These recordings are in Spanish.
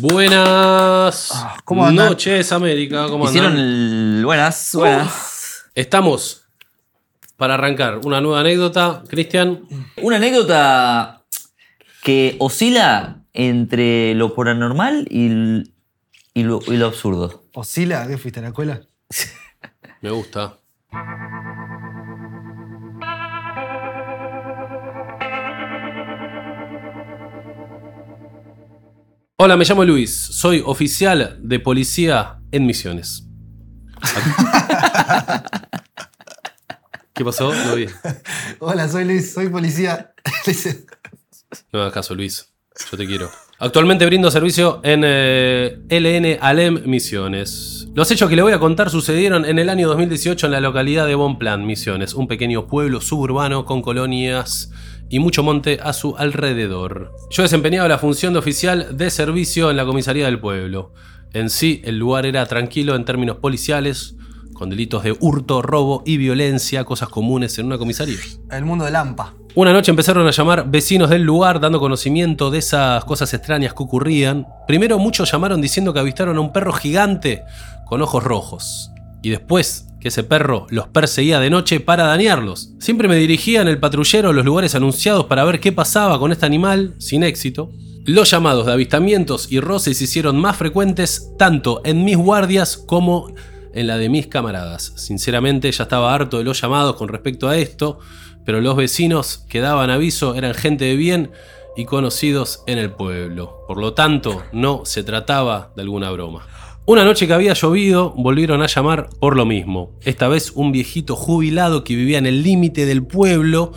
Buenas Ah, ¿cómo andan? noches, América. ¿Cómo Hicieron andan? el... Buenas, buenas. Estamos para arrancar una nueva anécdota. Cristian, Una anécdota que oscila entre lo paranormal y lo, y lo absurdo. ¿Oscila? ¿Qué fuiste a la escuela? me gusta. Hola, me llamo Luis. Soy oficial de policía en Misiones. ¿Qué pasó? No vi. Hola, soy Luis, soy policía. No hagas caso, Luis. Yo te quiero. Actualmente brindo servicio en eh, LN Alem Misiones. Los hechos que le voy a contar sucedieron en el año 2018 en la localidad de Bonplan, Misiones, un pequeño pueblo suburbano con colonias y mucho monte a su alrededor. Yo desempeñaba la función de oficial de servicio en la comisaría del pueblo. En sí, el lugar era tranquilo en términos policiales, con delitos de hurto, robo y violencia, cosas comunes en una comisaría. El mundo de Lampa. Una noche empezaron a llamar vecinos del lugar dando conocimiento de esas cosas extrañas que ocurrían. Primero muchos llamaron diciendo que avistaron a un perro gigante con ojos rojos. Y después que ese perro los perseguía de noche para dañarlos. Siempre me dirigía en el patrullero a los lugares anunciados para ver qué pasaba con este animal, sin éxito. Los llamados de avistamientos y roces se hicieron más frecuentes tanto en mis guardias como en la de mis camaradas. Sinceramente ya estaba harto de los llamados con respecto a esto, pero los vecinos que daban aviso eran gente de bien y conocidos en el pueblo. Por lo tanto, no se trataba de alguna broma. Una noche que había llovido, volvieron a llamar por lo mismo. Esta vez un viejito jubilado que vivía en el límite del pueblo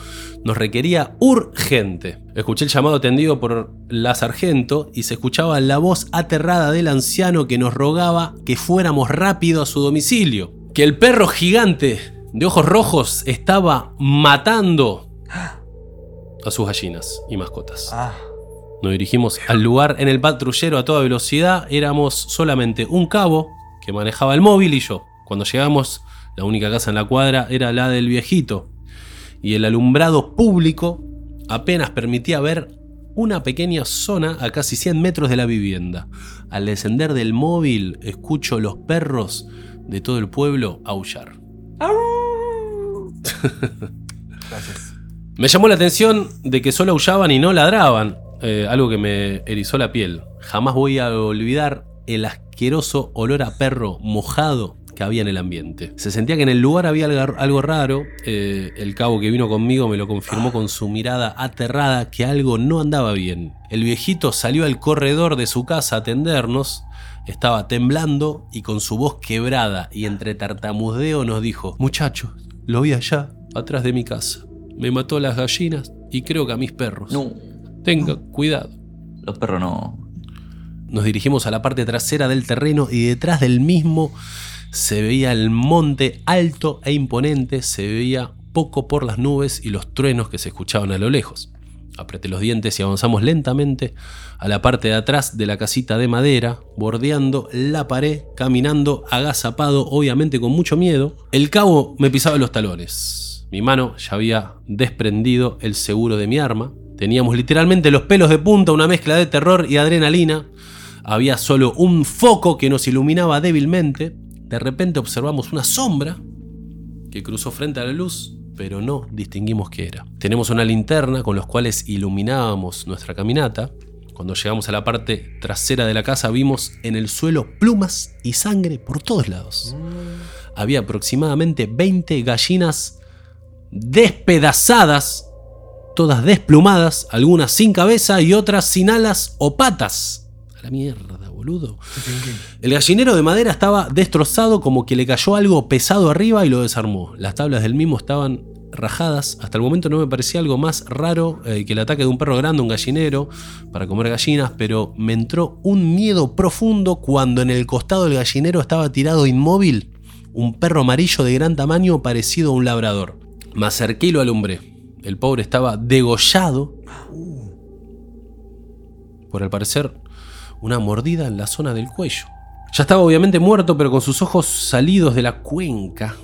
nos requería urgente. Escuché el llamado atendido por la sargento y se escuchaba la voz aterrada del anciano que nos rogaba que fuéramos rápido a su domicilio. Que el perro gigante de ojos rojos estaba matando a sus gallinas y mascotas. Ah, Nos dirigimos al lugar en el patrullero a toda velocidad. Éramos solamente un cabo que manejaba el móvil y yo. Cuando llegamos, la única casa en la cuadra era la del viejito. Y el alumbrado público apenas permitía ver una pequeña zona a casi 100 metros de la vivienda. Al descender del móvil, escucho los perros de todo el pueblo aullar. gracias. Me llamó la atención de que solo aullaban y no ladraban, eh, algo que me erizó la piel. Jamás voy a olvidar el asqueroso olor a perro mojado que había en el ambiente. Se sentía que en el lugar había algo, raro. eh, el cabo que vino conmigo me lo confirmó con su mirada aterrada que algo no andaba bien. El viejito salió al corredor de su casa a atendernos. Estaba temblando y con su voz quebrada y entre tartamudeo nos dijo, muchachos, lo vi allá, atrás de mi casa. Me mató a las gallinas y creo que a mis perros. No, Tenga cuidado. los perros no. Nos dirigimos a la parte trasera del terreno y detrás del mismo se veía el monte alto e imponente, se veía poco por las nubes y los truenos que se escuchaban a lo lejos. Apreté los dientes y avanzamos lentamente a la parte de atrás de la casita de madera, bordeando la pared, caminando agazapado, obviamente con mucho miedo. El cabo me pisaba los talones. Mi mano ya había desprendido el seguro de mi arma. Teníamos literalmente los pelos de punta, una mezcla de terror y adrenalina. Había solo un foco que nos iluminaba débilmente. De repente observamos una sombra que cruzó frente a la luz, pero no distinguimos qué era. Tenemos una linterna con los cuales iluminábamos nuestra caminata. Cuando llegamos a la parte trasera de la casa vimos en el suelo plumas y sangre por todos lados. Había aproximadamente 20 gallinas despedazadas, todas desplumadas, algunas sin cabeza y otras sin alas o patas. A la mierda, boludo. El gallinero de madera estaba destrozado como que le cayó algo pesado arriba y lo desarmó. Las tablas del mismo estaban rajadas. Hasta el momento no me parecía algo más raro eh, que el ataque de un perro grande, un gallinero, para comer gallinas, pero me entró un miedo profundo cuando en el costado del gallinero estaba tirado inmóvil un perro amarillo de gran tamaño parecido a un labrador. Me acerqué y lo alumbré. El pobre estaba degollado por al parecer una mordida en la zona del cuello. Ya estaba obviamente muerto, pero con sus ojos salidos de la cuenca.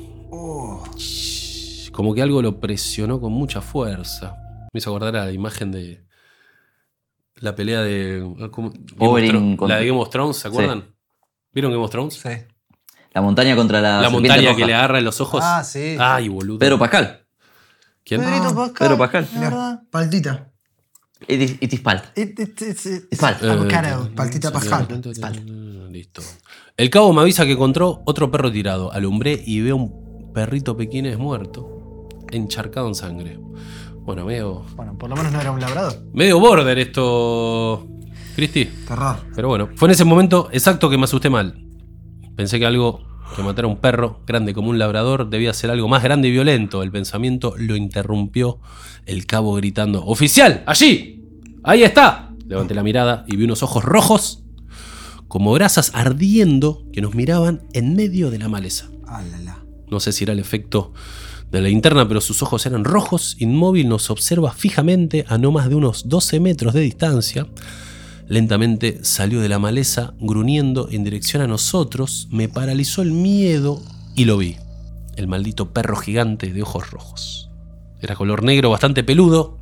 Como que algo lo presionó con mucha fuerza. Me hizo acordar a la imagen de la pelea de. ¿cómo? Game contra- La de Game of Thrones, ¿se acuerdan? ¿Vieron Game of Thrones? Sí. La montaña contra la, la montaña roja. que le agarra en los ojos. Ah, sí. Ay, boludo. Pedro Pascal. ¿Quién? Pedrito Pascal. Pedro Pascal. la verdad. Paltita. It is, it is Palt. It- it- it's- it's- Es Palt. Avocado, paltita Pascal. Listo. El cabo me avisa que encontró otro perro tirado. Alumbré y veo un perrito pequinés muerto, encharcado en sangre. Bueno, medio, Bueno, por lo menos no era un labrador. medio border esto, Cristi. Terror. Pero bueno, fue en ese momento exacto que me asusté mal. Pensé que algo que matara a un perro grande como un labrador debía ser algo más grande y violento. El pensamiento lo interrumpió el cabo gritando: ¡Oficial! ¡Allí! ¡Ahí está! Levanté la mirada y vi unos ojos rojos como brasas ardiendo que nos miraban en medio de la maleza. No sé si era el efecto de la linterna, pero sus ojos eran rojos, inmóvil, nos observa fijamente a no más de unos 12 metros de distancia. Lentamente salió de la maleza, gruñendo en dirección a nosotros, me paralizó el miedo y lo vi. El maldito perro gigante de ojos rojos. Era color negro, bastante peludo,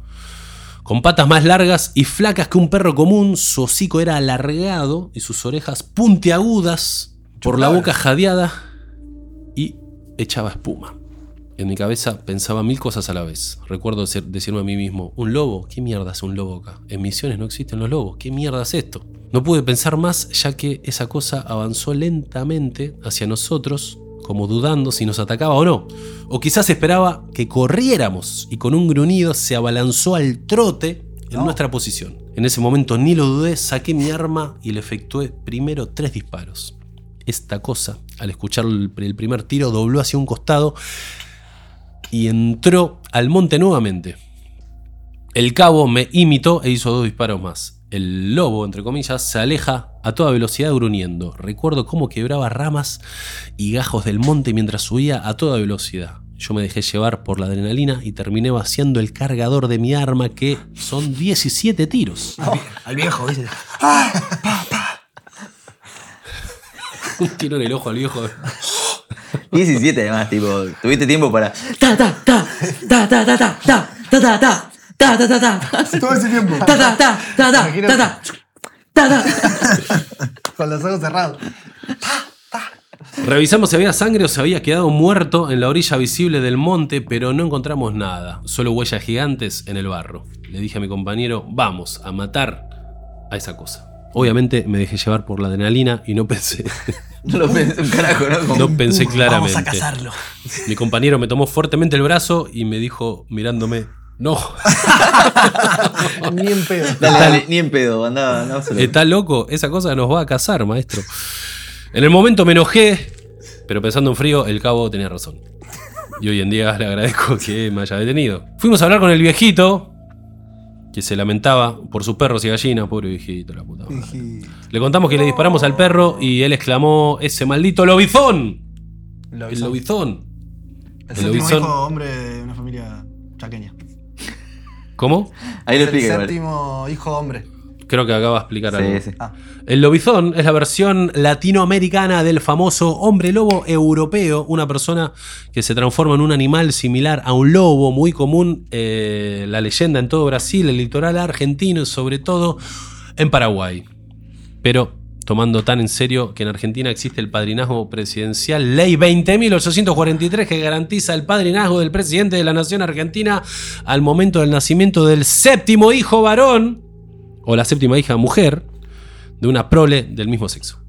con patas más largas y flacas que un perro común, su hocico era alargado y sus orejas puntiagudas, por la boca jadeada y echaba espuma. En mi cabeza pensaba mil cosas a la vez. Recuerdo decirme a mí mismo, ¿un lobo? ¿Qué mierda es un lobo acá? En misiones no existen los lobos. ¿Qué mierda es esto? No pude pensar más ya que esa cosa avanzó lentamente hacia nosotros, como dudando si nos atacaba o no. O quizás esperaba que corriéramos y con un gruñido se abalanzó al trote en No. nuestra posición. En ese momento ni lo dudé, saqué mi arma y le efectué primero tres disparos. Esta cosa, al escuchar el primer tiro, dobló hacia un costado y entró al monte nuevamente. El cabo me imitó e hizo dos disparos más. El lobo, entre comillas, se aleja a toda velocidad gruñendo. Recuerdo cómo quebraba ramas y gajos del monte mientras subía a toda velocidad. Yo me dejé llevar por la adrenalina y terminé vaciando el cargador de mi arma, que son 17 tiros. Al viejo, ¿viste? Un tiro en el ojo al viejo. 17 además, tipo, tuviste tiempo para. Ta ta ta ta ta ta ta ta ta ta ta ta ta ta ta Todo ese tiempo. ta ta ta ta ta ta ta ta ta Con los ojos cerrados. Revisamos si había sangre o se había quedado muerto en la orilla visible del monte, pero no encontramos nada, solo huellas gigantes en el barro. Le dije a mi compañero, vamos a matar a esa cosa. Obviamente me dejé llevar por la adrenalina y no pensé, No lo pensé un carajo, ¿no? Como- no pensé claramente. Vamos a cazarlo. Mi compañero me tomó fuertemente el brazo y me dijo, mirándome, no, Ni en pedo. Dale, dale, ni en pedo, andaba, ¿está loco? Esa cosa nos va a cazar, maestro. En el momento me enojé, pero pensando en frío, el cabo tenía razón. Y hoy en día le agradezco que me haya detenido. Fuimos a hablar con el viejito, que se lamentaba por sus perros y gallinas, pobre viejito, la puta madre. Le contamos que le disparamos al perro y él exclamó, ese maldito lobizón. lo El lobizón. El el lobizón. hijo hombre de una familia chaqueña. ¿Cómo? Ahí lo el explica, igual. séptimo hijo hombre. Creo que acaba de explicar algo. Sí, sí. Ah, El lobizón es la versión latinoamericana del famoso hombre lobo europeo, una persona que se transforma en un animal similar a un lobo, muy común, eh, la leyenda en todo Brasil, el litoral argentino y sobre todo en Paraguay. Pero tomando tan en serio que en Argentina existe el padrinazgo presidencial, ley 20.843 que garantiza el padrinazgo del presidente de la nación argentina al momento del nacimiento del séptimo hijo varón, o la séptima hija mujer, de una prole del mismo sexo.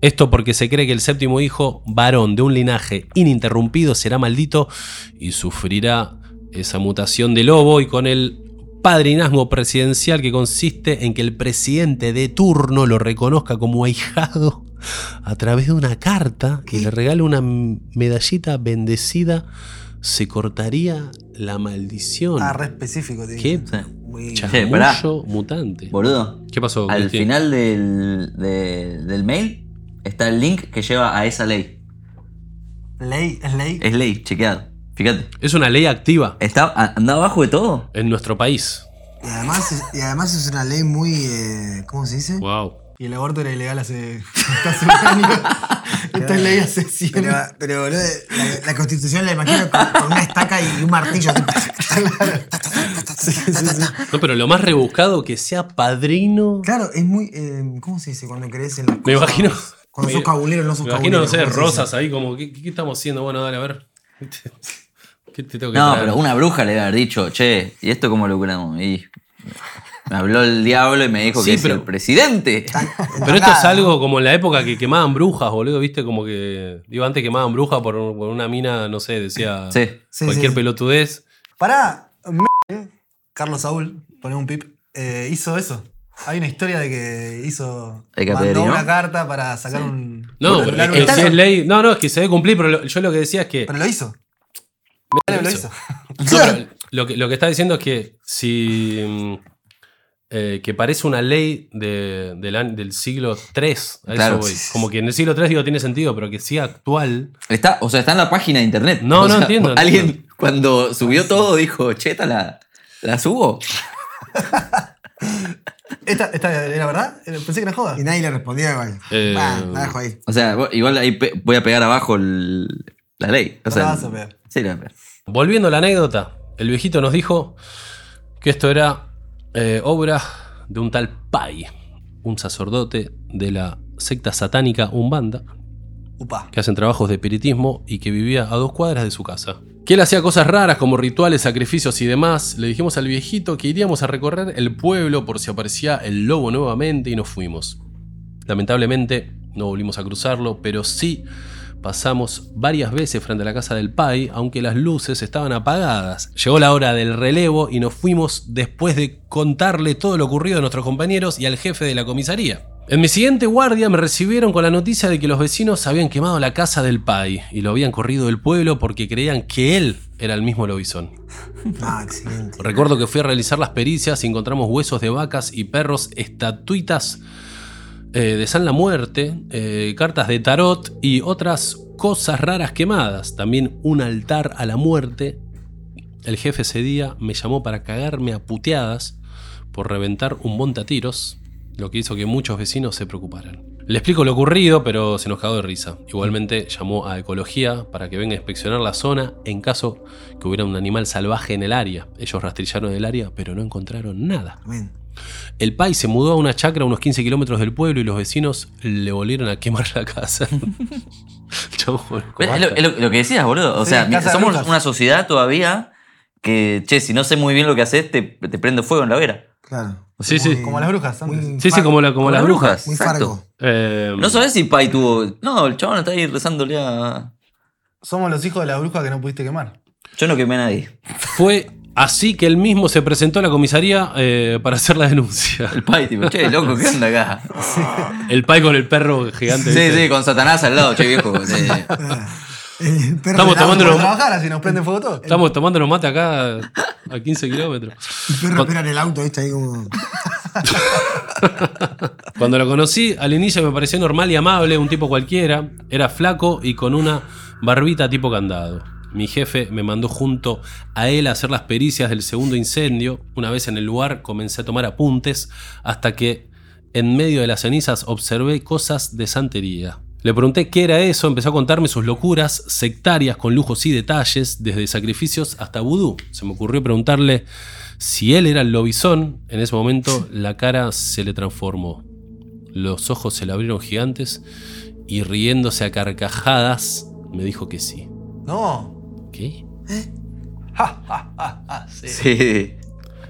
Esto porque se cree que el séptimo hijo varón de un linaje ininterrumpido será maldito y sufrirá esa mutación de lobo y con el padrinazgo presidencial que consiste en que el presidente de turno lo reconozca como ahijado a través de una carta y le regale una medallita bendecida, se cortaría la maldición. Ah, re específico, tío. Qué Sí. Muy... Che, pará. mutante. Boludo. ¿Qué pasó? Al final del, de- del mail está el link que lleva a esa ley. Ley, es ley. Es ley, chequeado. Fíjate. Es una ley activa Está, anda abajo de todo. en nuestro país. Y además, es- y además es una ley muy. eh, ¿Cómo se dice? Wow. Y el aborto era ilegal hace. hace un año. Esta es ley hace 100 Pero, pero boludo, la, la constitución la imagino con, con una estaca y un martillo. No, pero lo más rebuscado que sea padrino. Claro, es muy. eh, ¿Cómo se dice cuando crees en las Me cosas? imagino. Cuando sos cabulero, no sos Me imagino, cabulero. no sé, ¿cómo se rosas ahí como, ¿qué, qué estamos haciendo? Bueno, dale, a ver. ¿Qué te tengo que No, traer? pero una bruja le debe haber dicho, che, ¿y esto cómo lo curamos? Y me habló el diablo y me dijo Sí, que es pero- el presidente. Pero esto es algo como en la época que quemaban brujas, boludo, viste, como que. Digo, antes quemaban brujas por, por una mina, no sé, decía Sí. Sí, cualquier sí. pelotudez. Pará, M- Carlos Saúl, ponemos un pip, eh, hizo eso. Hay una historia de que hizo. ¿De que mandó apedreó? una carta para sacar un. No, un pero es es ley. No, no, es que se debe cumplir, pero lo- yo lo que decía es que. Pero lo hizo. lo lo hizo. hizo. No, pero lo, que, lo que está diciendo es que si. Eh, que parece una ley de- del, siglo III. A eso Claro. voy. Como que en el siglo III digo tiene sentido, pero que sea actual. Está, o sea, está en la página de internet. No, O no sea, entiendo, Alguien entiendo. cuando subió todo dijo, cheta, la, la subo. ¿Esta, esta era verdad? Eh, Pensé que era joda. Y nadie le respondía igual. Eh, Bah, la dejo ahí. O sea, igual ahí voy a pegar abajo el- la ley. O No sea, la vas a pegar. Sí, la voy a pegar. Volviendo a la anécdota, el viejito nos dijo que esto era eh, obra de un tal Pai, un sacerdote de la secta satánica Umbanda, Upa. que hacen trabajos de espiritismo y que vivía a dos cuadras de su casa. Que él hacía cosas raras como rituales, sacrificios y demás. Le dijimos al viejito que iríamos a recorrer el pueblo por si aparecía el lobo nuevamente y nos fuimos. Lamentablemente no volvimos a cruzarlo, pero sí pasamos varias veces frente a la casa del Pai, aunque las luces estaban apagadas. Llegó la hora del relevo y nos fuimos después de contarle todo lo ocurrido a nuestros compañeros y al jefe de la comisaría. En mi siguiente guardia me recibieron con la noticia de que los vecinos habían quemado la casa del Pai y lo habían corrido del pueblo porque creían que él era el mismo lobizón. Ah, excelente. Recuerdo que fui a realizar las pericias y encontramos huesos de vacas y perros, estatuitas eh, de San la Muerte, eh, cartas de tarot y otras cosas raras quemadas. También un altar a la muerte. El jefe ese día me llamó para cagarme a puteadas por reventar un monte a tiros, lo que hizo que muchos vecinos se preocuparan. Le explico lo ocurrido, pero se nos cagó de risa. Igualmente llamó a Ecología para que venga a inspeccionar la zona en caso que hubiera un animal salvaje en el área. Ellos rastrillaron el área, pero no encontraron nada. Amén. El Pai se mudó a una chacra a unos 15 kilómetros del pueblo y los vecinos le volvieron a quemar la casa. Chabón, Es lo, es lo- lo que decías, boludo. O Sí, sea, somos brujas. una sociedad todavía que, che, si no sé muy bien lo que haces, te, te prendo fuego en la vera. Claro. Sí, sí. Como las brujas antes. Muy Sí, sí, como, la- como las brujas. Muy Exacto. fargo. Eh, No sabes si Pai tuvo. No, el chabón está ahí rezándole a. Somos los hijos de la bruja que no pudiste quemar. Yo no quemé a nadie. Fue así que él mismo se presentó a la comisaría eh, para hacer la denuncia. El Pai, tipo, che, loco, ¿qué onda acá? El Pai con el perro gigante. Sí, ¿viste? sí, con Satanás al lado, che, viejo. sí. El perro Estamos tomando los- trabajar así nos prende fuego todo. Estamos tomando los mates acá a 15 kilómetros. El perro espera en el auto, ¿viste? Ahí como. Cuando lo conocí, al inicio me pareció normal y amable, un tipo cualquiera. Era flaco y con una barbita tipo candado. Mi jefe me mandó junto a él a hacer las pericias del segundo incendio. Una vez en el lugar comencé a tomar apuntes hasta que en medio de las cenizas observé cosas de santería. Le pregunté qué era eso, empezó a contarme sus locuras sectarias con lujos y detalles, desde sacrificios hasta vudú. Se me ocurrió preguntarle si él era el lobizón. En ese momento la cara se le transformó. Los ojos se le abrieron gigantes y riéndose a carcajadas me dijo que sí. No. ¿Qué? Sí.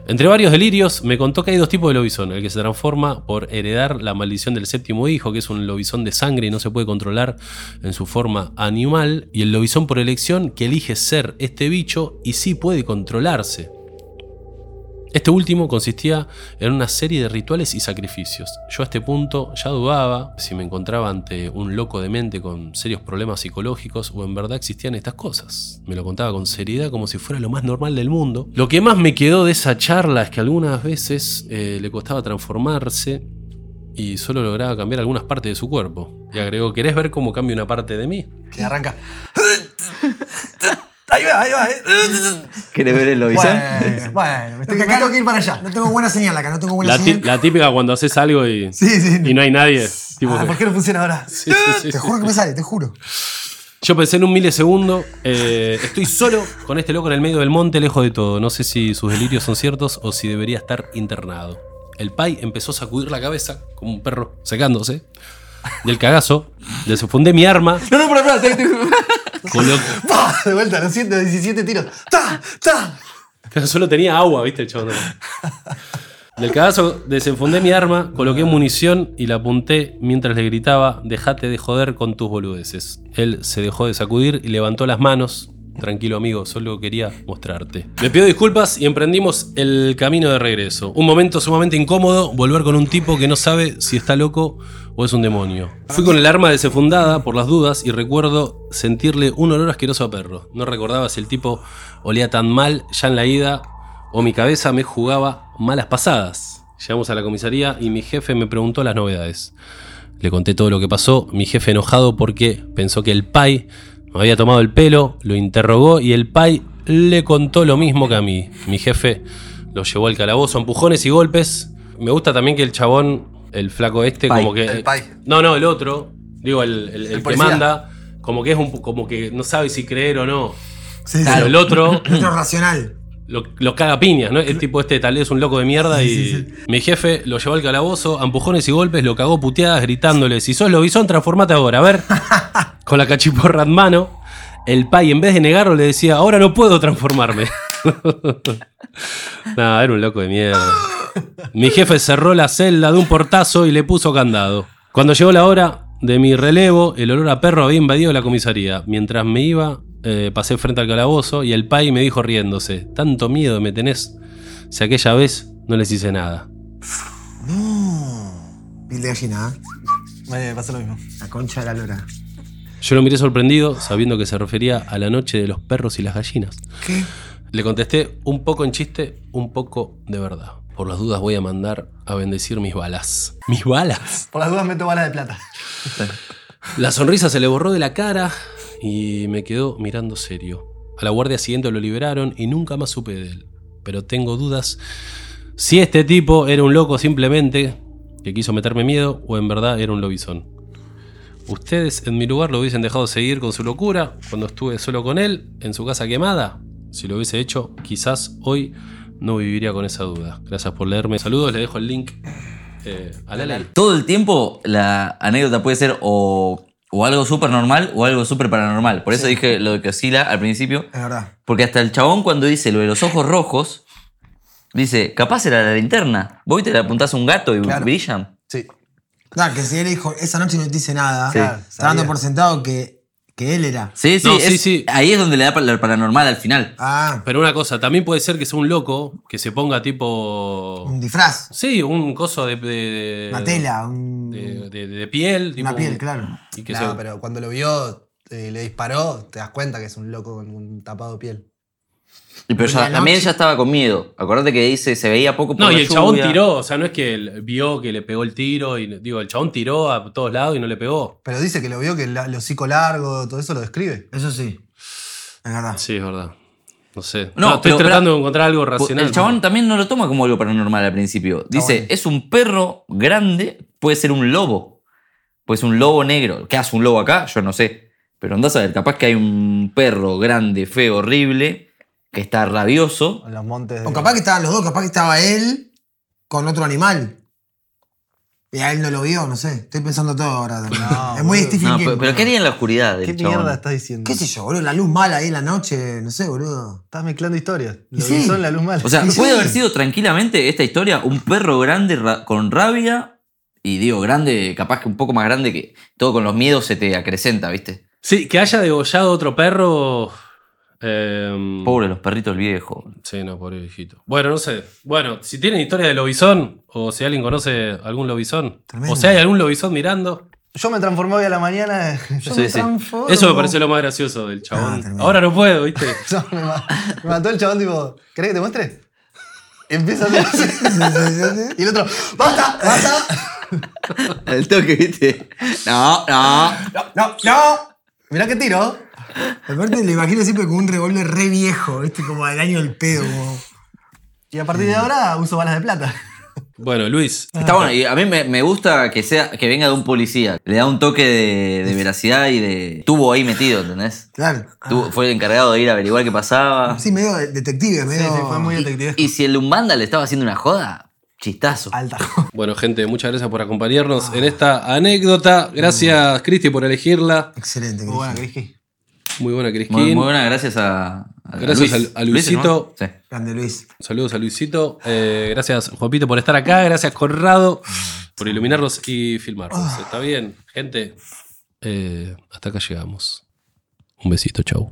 Entre varios delirios, me contó que hay dos tipos de lobizón. El que se transforma por heredar la maldición del séptimo hijo, que es un lobizón de sangre y no se puede controlar en su forma animal. Y el lobizón por elección, que elige ser este bicho y sí puede controlarse. Este último consistía en una serie de rituales y sacrificios. Yo a este punto ya dudaba si me encontraba ante un loco de mente con serios problemas psicológicos o en verdad existían estas cosas. Me lo contaba con seriedad como si fuera lo más normal del mundo. Lo que más me quedó de esa charla es que algunas veces eh, le costaba transformarse y solo lograba cambiar algunas partes de su cuerpo. Y agregó, ¿querés ver cómo cambia una parte de mí? Que arranca. Ahí va, ahí va. eh. ¿Querés ver el lobizón? Bueno, bueno, me Porque tengo, acá me tengo que ir para allá. No tengo buena señal acá, no tengo buena La, señal. la típica cuando haces algo y, Sí, sí. y no hay nadie. tipo Ah, que- ¿Por qué no funciona ahora? Sí, sí, sí, Te juro que me sale, te juro. Yo pensé en un milisegundo. eh, estoy solo con este loco en el medio del monte, lejos de todo. No sé si sus delirios son ciertos o si debería estar internado. El pai empezó a sacudir la cabeza como un perro secándose. Del cagazo, desfundé mi arma, No, no, pero espera, De vuelta, los 117 tiros. ¡Ta! ¡Ta! Pero solo tenía agua, ¿viste el chabón? Del cagazo desenfundé mi arma, coloqué munición y la apunté mientras le gritaba, dejate de joder con tus boludeces. Él se dejó de sacudir y levantó las manos. Tranquilo amigo, solo quería mostrarte. Me pido disculpas y emprendimos el camino de regreso. Un momento sumamente incómodo, volver con un tipo que no sabe si está loco o es un demonio. Fui con el arma desenfundada por las dudas y recuerdo sentirle un olor asqueroso a perro. No recordaba si el tipo olía tan mal ya en la ida o mi cabeza me jugaba malas pasadas. Llegamos a la comisaría y mi jefe me preguntó las novedades. Le conté todo lo que pasó, mi jefe enojado porque pensó que el pai me había tomado el pelo, lo interrogó y el pai le contó lo mismo que a mí. Mi jefe lo llevó al calabozo, empujones y golpes. Me gusta también que el chabón, el flaco este, Pai. como que... El pai. No, no, el otro, digo, el, el- el que manda, como que es un, como que no sabe si creer o no. Sí, Pero sí. el otro Otro racional. lo, lo caga piñas, ¿no? El tipo este tal vez es un loco de mierda y mi jefe lo llevó al calabozo, a empujones y golpes, lo cagó puteadas gritándole, si sos lobizón, transformate ahora, a ver. Con la cachiporra en mano, el pai en vez de negarlo le decía, ahora no puedo transformarme. Nada, era un loco de mierda. Mi jefe cerró la celda de un portazo y le puso candado. Cuando llegó la hora de mi relevo, el olor a perro había invadido la comisaría. Mientras me iba, eh, pasé frente al calabozo y el pai me dijo riéndose, tanto miedo me tenés si aquella vez no les hice nada. No. Piel de gallina, ¿eh? Me pasa lo mismo. La concha de la lora. Yo lo miré sorprendido, sabiendo que se refería a la noche de los perros y las gallinas. ¿Qué? Le contesté un poco en chiste, un poco de verdad. Por las dudas voy a mandar a bendecir mis balas. ¿Mis balas? Por las dudas meto balas de plata. La sonrisa se le borró de la cara y me quedó mirando serio. A la guardia siguiente lo liberaron y nunca más supe de él. Pero tengo dudas si este tipo era un loco simplemente que quiso meterme miedo o en verdad era un lobizón. ¿Ustedes en mi lugar lo hubiesen dejado seguir con su locura cuando estuve solo con él en su casa quemada? Si lo hubiese hecho, quizás hoy no viviría con esa duda. Gracias por leerme. Saludos, le dejo el link eh, a la ley. Todo el tiempo la anécdota puede ser o, o algo súper normal o algo súper paranormal. Por eso dije lo de que oscila al principio. Es verdad. Porque hasta el chabón cuando dice lo de los ojos rojos, dice, capaz era la linterna. Vos te le apuntás a un gato y Claro. brillan. Sí. Claro, que si él dijo, esa noche no te dice nada, Sí. está dando por sentado que, que él era. Sí, sí, No, sí, es- sí. Ahí es donde le da para lo paranormal al final. Ah, Pero una cosa, también puede ser que sea un loco que se ponga tipo. un disfraz, Sí, un coso de. una tela, un- De, de- de piel. tipo una piel, claro. Y que No, se- pero cuando lo vio, eh, le disparó, te das cuenta que es un loco con un tapado de piel. Y pero Pero ya- la también ya estaba con miedo. Acordate que dice, se veía poco por No, y el chabón tiró, o sea, no es que él vio que le pegó el tiro, y digo, el chabón tiró a todos lados y no le pegó. Pero dice que lo vio, que el, el hocico largo, todo eso lo describe. Eso sí. Es verdad. Sí, es verdad. No sé. No, No, estoy pero- tratando pero- de encontrar algo racional. El chabón también no lo toma como algo paranormal al principio. Dice, bueno. es un perro grande, puede ser un lobo. Puede ser un lobo negro. ¿Qué hace un lobo acá? Yo no sé. Pero andás a ver, capaz que hay un perro grande, feo, horrible, que está rabioso. En los montes de. O capaz que estaban los dos, capaz que estaba él con otro animal. Y a él no lo vio, no sé. Estoy pensando todo ahora. también. No, es muy boludo. Stephen No, King, pero, pero ¿qué haría en la oscuridad ¿Qué chabón? mierda estás diciendo? ¿Qué sé yo, boludo? La luz mala ahí en la noche, no sé, boludo. Estás mezclando historias. Lo Sí. son la luz mala. O sea, puede sí. haber sido tranquilamente esta historia un perro grande ra- con rabia. Y digo, grande, capaz que un poco más grande que todo con los miedos se te acrecenta, ¿viste? Sí, que haya degollado otro perro Eh, Pobre los perritos viejos. Sí, no, pobre viejito. Bueno, no sé. Bueno, si tienen historia de lobizón, o si alguien conoce algún lobizón, Tremendo. o si hay algún lobizón mirando, Yo me transformé hoy a la mañana. Yo Sí, me sí. transformo. eso me pareció lo más gracioso del chabón. Ah, tremendo. Ahora no puedo, ¿viste? No, me, ma- me mató el chabón, tipo, ¿querés que te muestre? Y empieza a hacer así. Y el otro, ¡basta! ¡basta! El toque, ¿viste? No, no. ¡No, no, no! Mirá que tiro. Aparte, le imagino siempre con un revólver re viejo, ¿viste? Como del año del pedo. Como... Y a partir de ahora uso balas de plata. Bueno, Luis, Está bueno, y a mí me, me gusta que sea que venga de un policía. Le da un toque de, de veracidad y de. Estuvo ahí metido, ¿entendés? Claro. Tuvo- fue el encargado de ir a averiguar qué pasaba. Sí, medio de- detective, medio. sí, fue muy detective. Y si el Umbanda le estaba haciendo una joda, chistazo. Alta. bueno, gente, muchas gracias por acompañarnos en esta anécdota. Gracias, Cristi, por elegirla. Excelente. Cristi. Muy buena, Crisquín. Muy, muy buena, gracias a. a Gracias Luis. a- a Luisito. Luis, ¿no? Sí. Grande Luis. Saludos a Luisito. Eh, gracias, Juanpito, por estar acá. Gracias, Conrado, por iluminarnos y filmarnos. Está bien, gente. Eh, hasta acá llegamos. Un besito, chau.